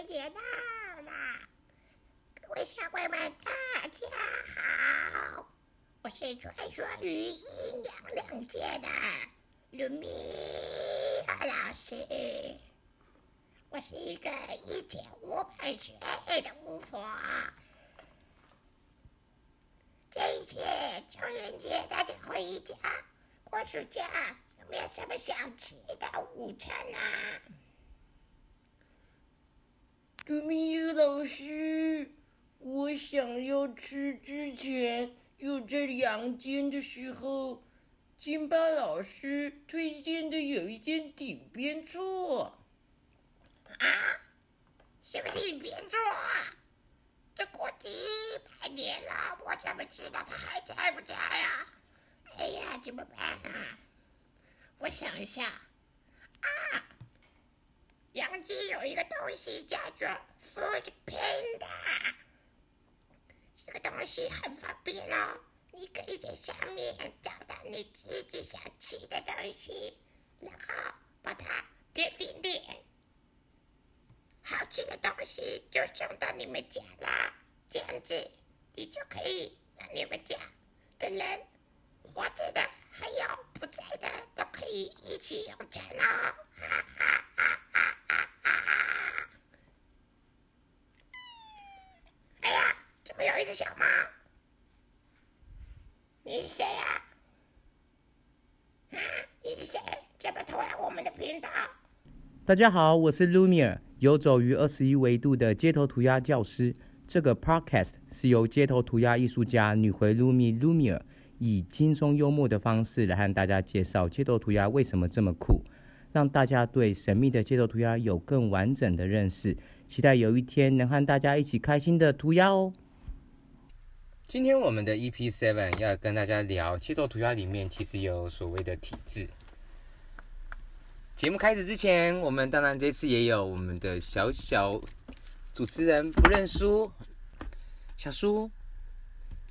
春节到了，各位小朋友们，大家好！我是传说于阴阳两界的鲁米尔老师。我是一个一千五百岁的巫婆。这一次中元节，大家回家过暑假，有没有什么想吃的午餐啊？卢米尔老师，我想要吃之前有在阳间的时候，金巴老师推荐的有一间顶边座。啊？什么顶边座啊？这过几百年了，我怎么知道他还在不在呀？哎呀，怎么办啊？我想一下，啊，阳间有一个东西叫做 Food Panda，这个东西很方便哦，你可以在上面找到你自己想吃的东西，然后把它点点点。好吃的东西就送到你们家啦，这样子你就可以让你们家的人活着的还有不在的都可以一起用餐哦！哈哈哈哈！哎呀，怎么有一只小猫？你是谁呀？啊，你是谁？怎么偷来我们的频道？大家好，我是 Lumiere，游走于二十一维度的街头涂鸦教师。这个 podcast 是由街头涂鸦艺术家女回 Lumi Lumiere 以轻松幽默的方式来和大家介绍街头涂鸦为什么这么酷，让大家对神秘的街头涂鸦有更完整的认识。期待有一天能和大家一起开心的涂鸦哦。今天我们的 EP Seven 要跟大家聊街头涂鸦里面其实有所谓的体质。节目开始之前，我们当然这次也有我们的小小主持人不认输，小叔，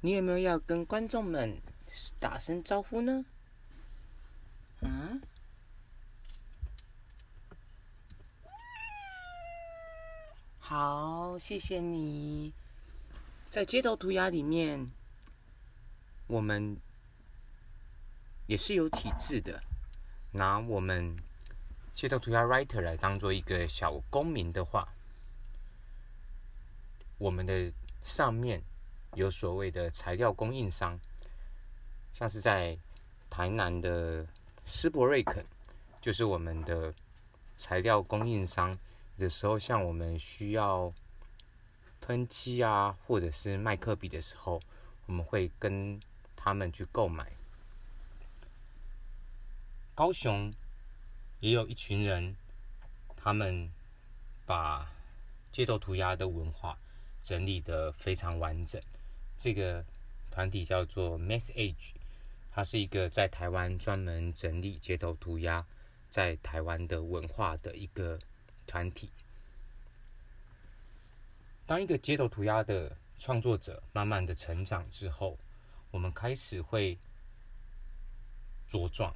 你有没有要跟观众们打声招呼呢？嗯？好，谢谢你。在街头涂鸦里面，我们也是有体制的，拿我们。街头涂鸦 writer 来当做一个小公民的话，我们的上面有所谓的材料供应商，像是在台南的斯伯瑞肯，就是我们的材料供应商。有时候像我们需要喷漆啊，或者是麦克笔的时候，我们会跟他们去购买。高雄。也有一群人，他们把街头涂鸦的文化整理的非常完整。这个团体叫做 Mass Age，它是一个在台湾专门整理街头涂鸦在台湾的文化的一个团体。当一个街头涂鸦的创作者慢慢的成长之后，我们开始会茁壮。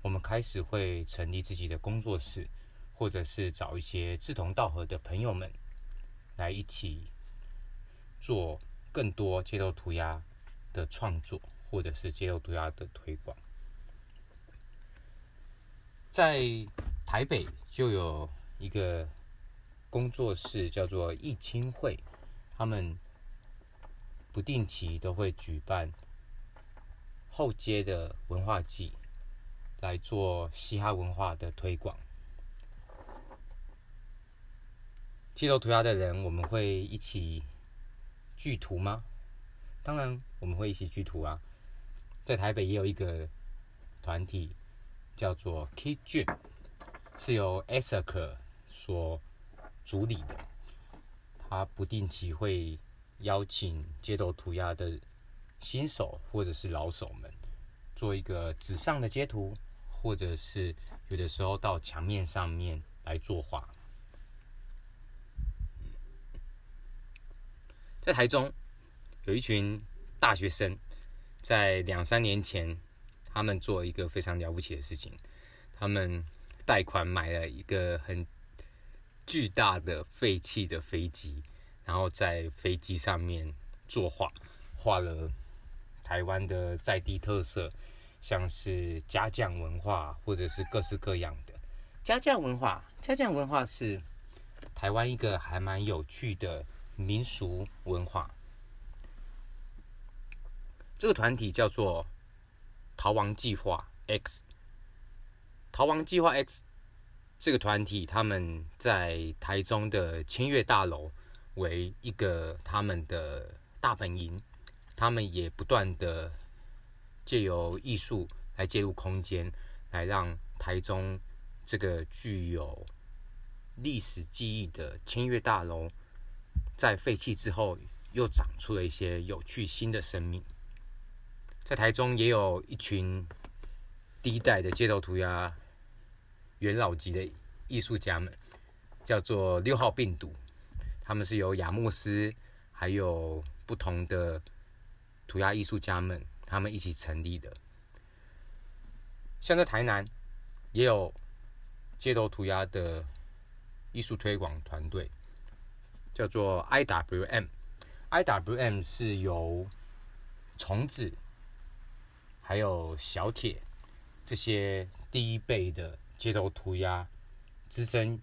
我们开始会成立自己的工作室，或者是找一些志同道合的朋友们来一起做更多街头涂鸦的创作，或者是街头涂鸦的推广。在台北就有一个工作室叫做艺青会，他们不定期都会举办后街的文化季。来做嘻哈文化的推广。街头涂鸦的人，我们会一起聚图吗？当然，我们会一起聚图啊。在台北也有一个团体叫做 Kid Dream，是由 a s a k 所主理的。他不定期会邀请街头涂鸦的新手或者是老手们，做一个纸上的街图。或者是有的时候到墙面上面来作画。在台中有一群大学生，在两三年前，他们做一个非常了不起的事情，他们贷款买了一个很巨大的废弃的飞机，然后在飞机上面作画，画了台湾的在地特色，像是家将文化，或者是各式各样的家将文化。家将文化是台湾一个还蛮有趣的民俗文化。这个团体叫做逃亡计划 X。逃亡计划 X 这个团体，他们在台中的千悦大楼为一个他们的大本营，他们也不断的借由艺术来介入空间，来让台中这个具有历史记忆的千悦大楼，在废弃之后又长出了一些有趣新的生命。在台中也有一群第一代的街头涂鸦。元老级的艺术家们，叫做六号病毒，他们是由雅莫斯还有不同的涂鸦艺术家们，他们一起成立的。像在台南，也有街头涂鸦的艺术推广团队，叫做 IWM。IWM 是由虫子还有小铁这些第一辈的。街头涂鸦资深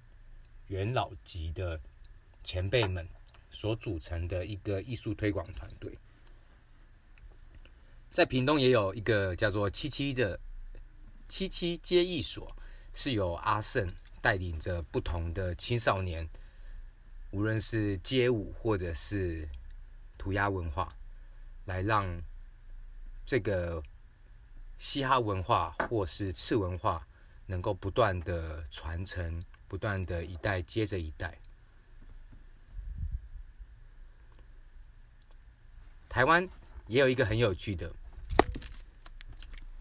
元老级的前辈们所组成的一个艺术推广团队，在屏东也有一个叫做“七七”的七七街艺所，是由阿胜带领着不同的青少年，无论是街舞或者是涂鸦文化，来让这个嘻哈文化或是次文化。能够不断的传承，不断的一代接着一代。台湾也有一个很有趣的，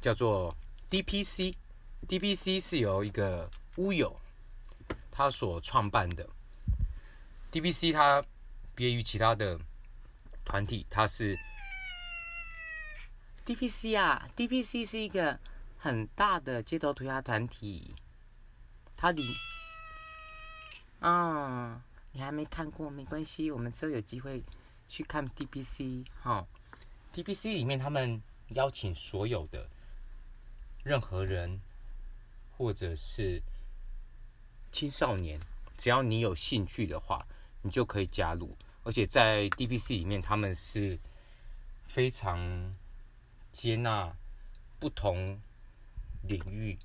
叫做 DPC。DPC 是由一个乌友他所创办的。DPC 它别于其他的团体，它是 DPC 啊，DPC 是一个。很大的街头涂鸦团体，它里啊，你还没看过没关系，我们之后有机会去看 DPC 哈。DPC 里面他们邀请所有的任何人或者是青少年，只要你有兴趣的话，你就可以加入。而且在 DPC 里面，他们是非常接纳不同。领域，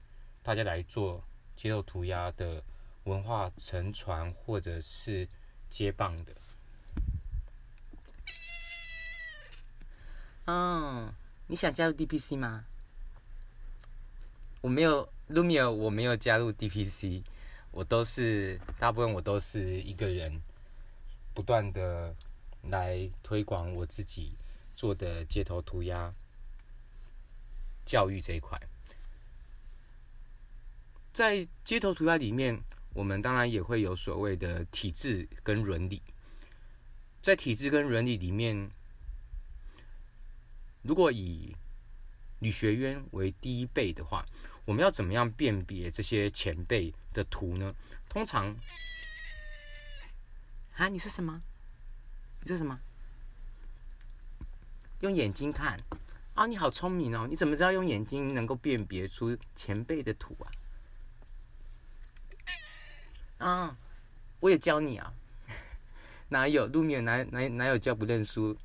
大家来做街头涂鸦的文化沉传或者是接棒的。嗯，你想加入 DPC 吗？我没有，Lumia，我没有加入 DPC，我都是大部分我都是一个人，不断的来推广我自己做的街头涂鸦教育这一块。在街头涂鸦里面，我们当然也会有所谓的体制跟伦理。在体制跟伦理里面，如果以女学渊为第一辈的话，我们要怎么样辨别这些前辈的图呢？通常，啊，你是什么？你是什么？用眼睛看啊！你好聪明哦！你怎么知道用眼睛能够辨别出前辈的图啊？啊，我也教你啊！哪有路面哪哪哪有教不认输？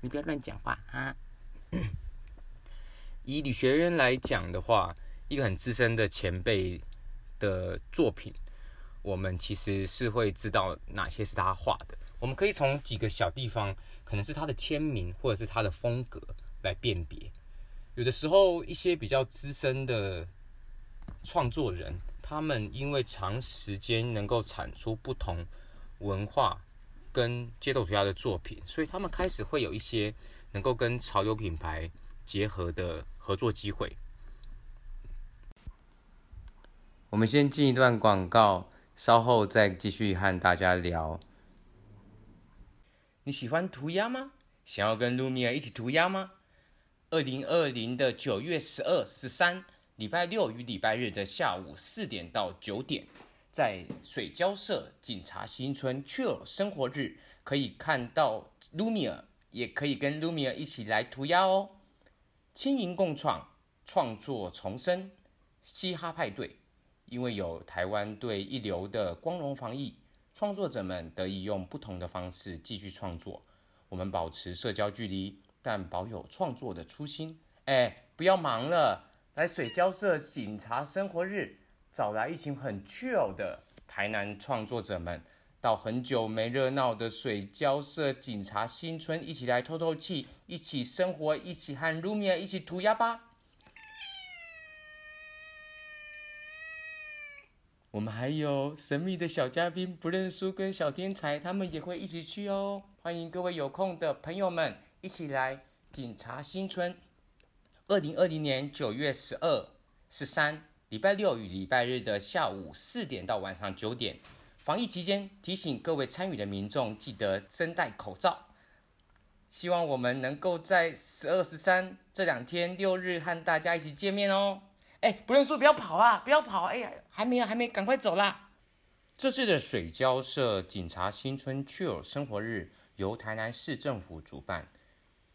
你不要乱讲话啊！以女学员来讲的话，一个很资深的前辈的作品，我们其实是会知道哪些是他画的。我们可以从几个小地方，可能是他的签名或者是他的风格来辨别。有的时候，一些比较资深的创作人。他们因为长时间能够产出不同文化跟街头涂鸦的作品，所以他们开始会有一些能够跟潮流品牌结合的合作机会。我们先进一段广告，稍后再继续和大家聊。你喜欢涂鸦吗？想要跟露米尔一起涂鸦吗？二零二零的九月十二、十三。礼拜六与礼拜日的下午四点到九点，在水交社警察新村 Chill 生活日，可以看到 Lumia，也可以跟 Lumia 一起来涂鸦哦。轻盈共创，创作重生，嘻哈派对。因为有台湾队一流的光荣防疫，创作者们得以用不同的方式继续创作。我们保持社交距离，但保有创作的初心。哎，不要忙了，来水交社警察生活日，找来一群很 chill 的台南创作者们，到很久没热闹的水交社警察新村，一起来透透气，一起生活，一起和 Lumia 一起涂鸦吧。我们还有神秘的小嘉宾不认输跟小天才，他们也会一起去哦。欢迎各位有空的朋友们一起来警察新村。二零二零年九月十二、十三，礼拜六与礼拜日的下午四点到晚上九点。防疫期间，提醒各位参与的民众记得增戴口罩。希望我们能够在十二、十三这两天六日和大家一起见面哦。哎，不认输，不要跑啊！不要跑！哎呀，还没有，还没，赶快走啦！这次的水交社警察新村 Chill 生活日由台南市政府主办，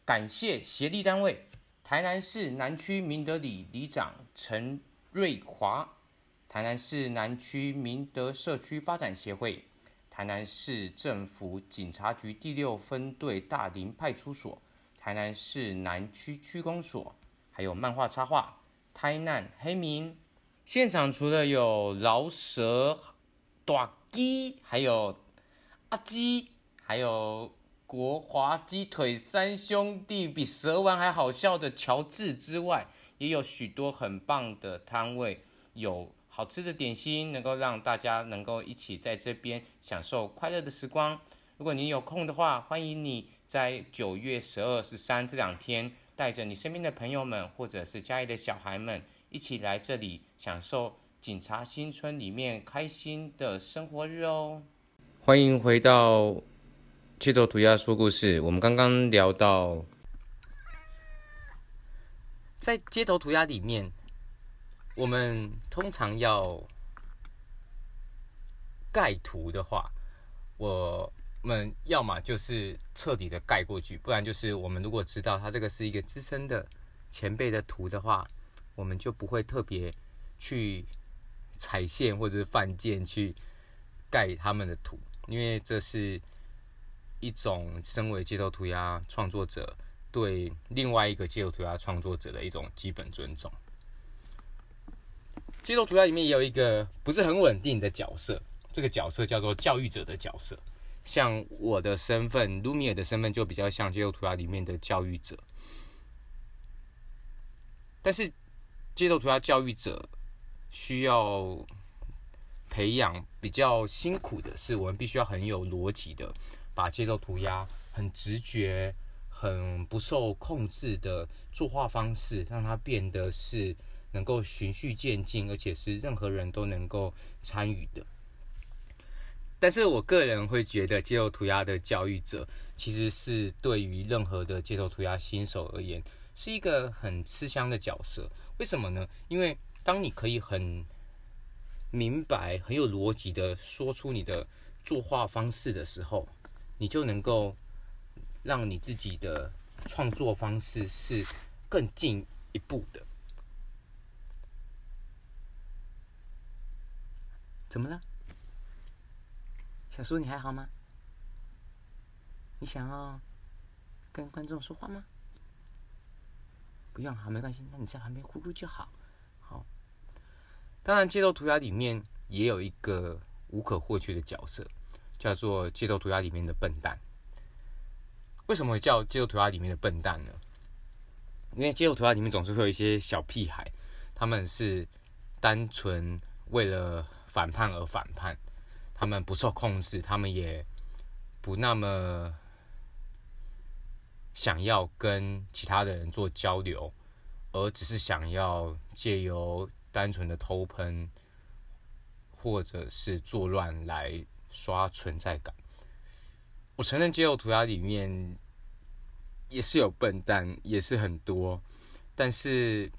感谢协力单位台南市南区明德里里长陈瑞华、台南市南区明德社区发展协会、台南市政府警察局第六分队大林派出所、台南市南区区公所，还有漫画插画。台南黑民现场除了有饶舌、短鸡，还有阿鸡，还有国华鸡腿三兄弟比蛇丸还好笑的乔治之外，也有许多很棒的摊位，有好吃的点心，能够让大家能够一起在这边享受快乐的时光。如果你有空的话，欢迎你在九月十二、十三这两天。带着你身边的朋友们，或者是家里的小孩们，一起来这里享受警察新村里面开心的生活日哦！欢迎回到街头涂鸦说故事。我们刚刚聊到，在街头涂鸦里面，我们通常要盖图的话，我。们要么就是彻底的盖过去，不然就是我们如果知道它这个是一个资深的前辈的图的话，我们就不会特别去踩线或者是犯贱去盖他们的图，因为这是一种身为街头涂鸦创作者对另外一个街头涂鸦创作者的一种基本尊重。街头涂鸦里面也有一个不是很稳定的角色，这个角色叫做教育者的角色。像我的身份，卢米尔的身份就比较像街头涂鸦里面的教育者。但是，街头涂鸦教育者需要培养比较辛苦的是，我们必须要很有逻辑的把街头涂鸦很直觉、很不受控制的作画方式，让它变得是能够循序渐进，而且是任何人都能够参与的。但是我个人会觉得，街头涂鸦的教育者其实是对于任何的街头涂鸦新手而言，是一个很吃香的角色。为什么呢？因为当你可以很明白、很有逻辑的说出你的作画方式的时候，你就能够让你自己的创作方式是更进一步的。怎么了？小叔，你还好吗？你想要跟观众说话吗？不用，好，没关系。那你在旁边呼呼就好。好，当然，街头涂鸦里面也有一个无可或缺的角色，叫做街头涂鸦里面的笨蛋。为什么叫街头涂鸦里面的笨蛋呢？因为街头涂鸦里面总是会有一些小屁孩，他们是单纯为了反叛而反叛。他们不受控制，他们也不那么想要跟其他的人做交流，而只是想要借由单纯的偷喷或者是作乱来刷存在感。我承认，街头涂鸦里面也是有笨蛋，也是很多，但是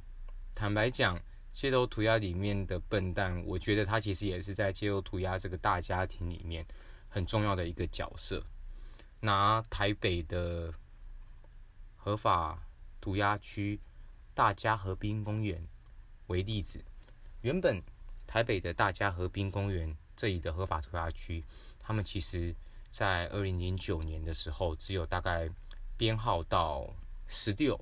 坦白讲，街头涂鸦里面的笨蛋，我觉得他其实也是在街头涂鸦这个大家庭里面很重要的一个角色。拿台北的合法涂鸦区大家河滨公园为例子，原本台北的大家河滨公园这里的合法涂鸦区，他们其实在二零零九年的时候，只有大概编号到十六，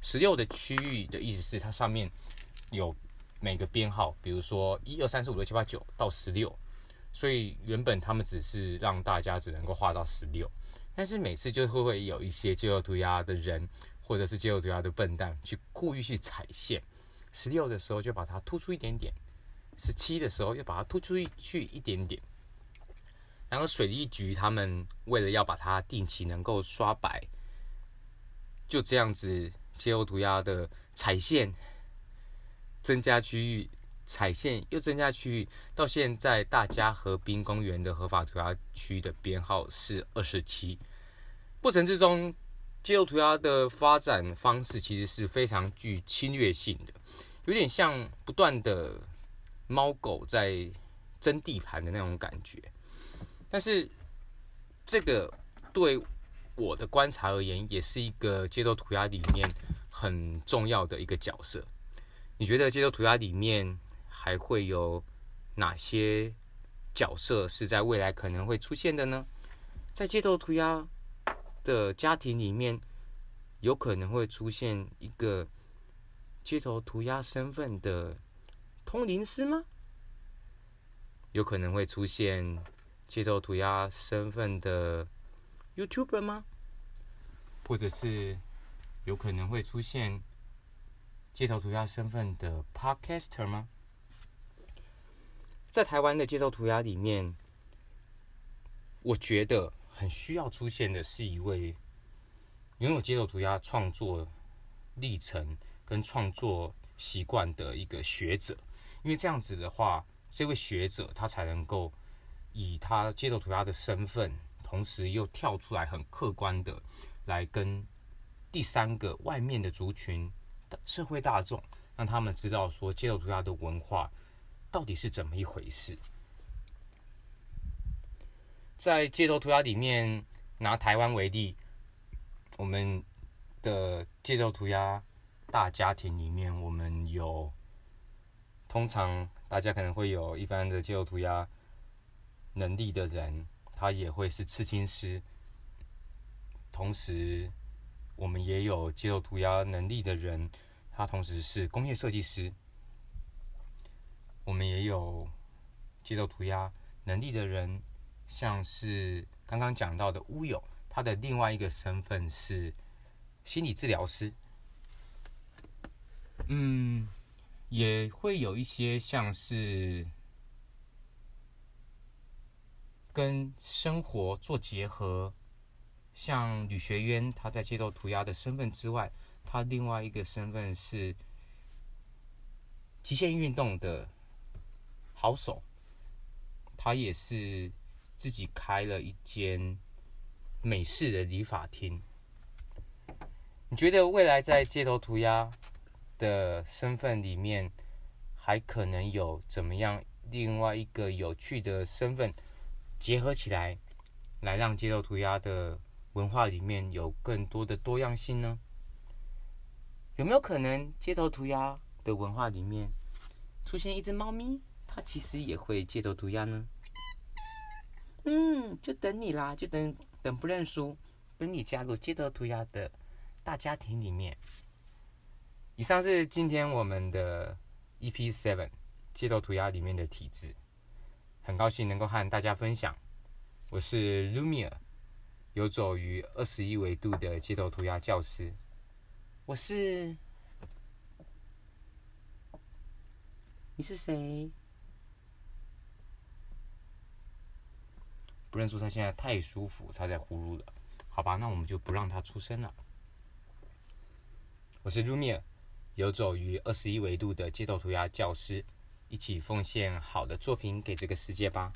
十六的区域的意思是它上面有每个编号，比如说一二三四五六七八九到十六，所以原本他们只是让大家只能够画到十六。但是每次就会会有一些街头涂鸦的人，或者是街头涂鸦的笨蛋，去故意去踩线。十六的时候就把它突出一点点，十七的时候又把它突出去一点点。然后水利局他们为了要把它定期能够刷白，就这样子街头涂鸦的踩线，增加区域。踩线又增加区域，到现在大家河滨公园的合法涂鸦区的编号是二十七。过程之中，街头涂鸦的发展方式其实是非常具侵略性的，有点像不断的猫狗在争地盘的那种感觉。但是这个对我的观察而言，也是一个街头涂鸦里面很重要的一个角色。你觉得街头涂鸦里面？还会有哪些角色是在未来可能会出现的呢？在街头涂鸦的家庭里面，有可能会出现一个街头涂鸦身份的通灵师吗？有可能会出现街头涂鸦身份的 YouTuber 吗？或者是有可能会出现街头涂鸦身份的 Podcaster 吗？在台湾的街头涂鸦里面，我觉得很需要出现的是一位拥有街头涂鸦创作历程跟创作习惯的一个学者，因为这样子的话，这位学者他才能够以他街头涂鸦的身份，同时又跳出来很客观的来跟第三个外面的族群社会大众，让他们知道说街头涂鸦的文化。到底是怎么一回事？在街头涂鸦里面，拿台湾为例，我们的街头涂鸦大家庭里面，我们有通常大家可能会有一般的街头涂鸦能力的人，他也会是刺青师。同时，我们也有街头涂鸦能力的人，他同时是工业设计师。我们也有街头涂鸦能力的人，像是刚刚讲到的乌友，他的另外一个身份是心理治疗师。嗯，也会有一些像是跟生活做结合，像吕学渊，他在街头涂鸦的身份之外，他另外一个身份是极限运动的。好手，他也是自己开了一间美式的理发厅。你觉得未来在街头涂鸦的身份里面，还可能有怎么样另外一个有趣的身份结合起来，来让街头涂鸦的文化里面有更多的多样性呢？有没有可能街头涂鸦的文化里面出现一只猫咪？它其实也会街头涂鸦呢，嗯，就等你啦，就等等不认输，等你加入街头涂鸦的大家庭里面。以上是今天我们的 EP Seven 街头涂鸦里面的体质，很高兴能够和大家分享。我是 Lumia，游走于二十一维度的街头涂鸦教师。我是，你是谁？不认输，他现在太舒服，他在呼噜了。好吧，那我们就不让他出声了。我是 Rumia，游走于二十一维度的街头涂鸦教师，一起奉献好的作品给这个世界吧。